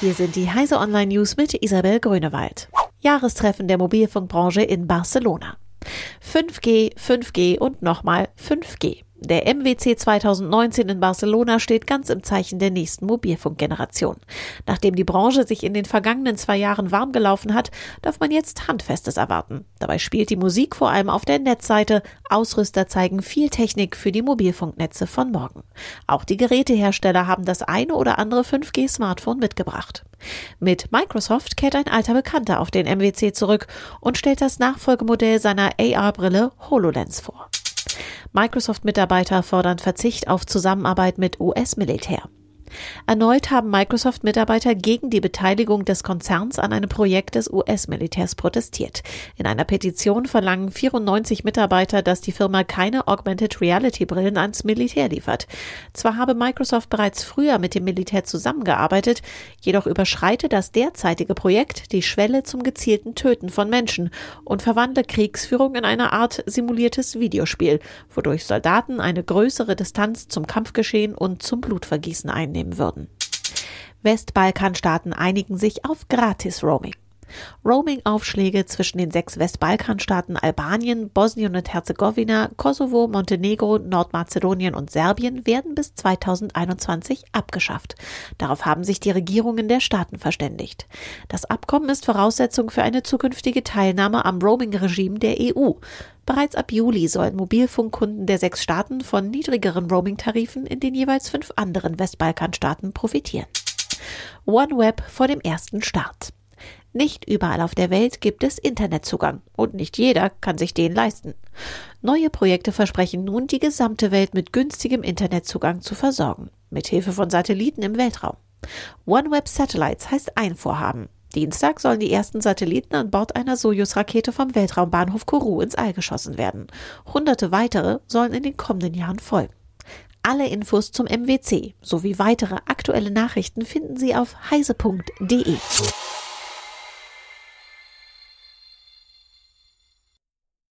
Hier sind die Heise Online News mit Isabel Grünewald. Jahrestreffen der Mobilfunkbranche in Barcelona. 5G, 5G und nochmal 5G. Der MWC 2019 in Barcelona steht ganz im Zeichen der nächsten Mobilfunkgeneration. Nachdem die Branche sich in den vergangenen zwei Jahren warm gelaufen hat, darf man jetzt Handfestes erwarten. Dabei spielt die Musik vor allem auf der Netzseite. Ausrüster zeigen viel Technik für die Mobilfunknetze von morgen. Auch die Gerätehersteller haben das eine oder andere 5G-Smartphone mitgebracht. Mit Microsoft kehrt ein alter Bekannter auf den MWC zurück und stellt das Nachfolgemodell seiner AR-Brille HoloLens vor. Microsoft-Mitarbeiter fordern Verzicht auf Zusammenarbeit mit US-Militär. Erneut haben Microsoft-Mitarbeiter gegen die Beteiligung des Konzerns an einem Projekt des US-Militärs protestiert. In einer Petition verlangen 94 Mitarbeiter, dass die Firma keine Augmented Reality-Brillen ans Militär liefert. Zwar habe Microsoft bereits früher mit dem Militär zusammengearbeitet, jedoch überschreite das derzeitige Projekt die Schwelle zum gezielten Töten von Menschen und verwandle Kriegsführung in eine Art simuliertes Videospiel, wodurch Soldaten eine größere Distanz zum Kampfgeschehen und zum Blutvergießen einnehmen nehmen würden. Westbalkanstaaten einigen sich auf Gratis-Roaming. Roaming-Aufschläge zwischen den sechs Westbalkanstaaten Albanien, Bosnien und Herzegowina, Kosovo, Montenegro, Nordmazedonien und Serbien werden bis 2021 abgeschafft. Darauf haben sich die Regierungen der Staaten verständigt. Das Abkommen ist Voraussetzung für eine zukünftige Teilnahme am Roaming-Regime der EU. Bereits ab Juli sollen Mobilfunkkunden der sechs Staaten von niedrigeren Roaming-Tarifen in den jeweils fünf anderen Westbalkanstaaten profitieren. OneWeb vor dem ersten Start. Nicht überall auf der Welt gibt es Internetzugang und nicht jeder kann sich den leisten. Neue Projekte versprechen nun, die gesamte Welt mit günstigem Internetzugang zu versorgen, mithilfe von Satelliten im Weltraum. OneWeb Satellites heißt ein Vorhaben. Dienstag sollen die ersten Satelliten an Bord einer Sojus-Rakete vom Weltraumbahnhof Kourou ins All geschossen werden. Hunderte weitere sollen in den kommenden Jahren folgen. Alle Infos zum MWC sowie weitere aktuelle Nachrichten finden Sie auf heise.de.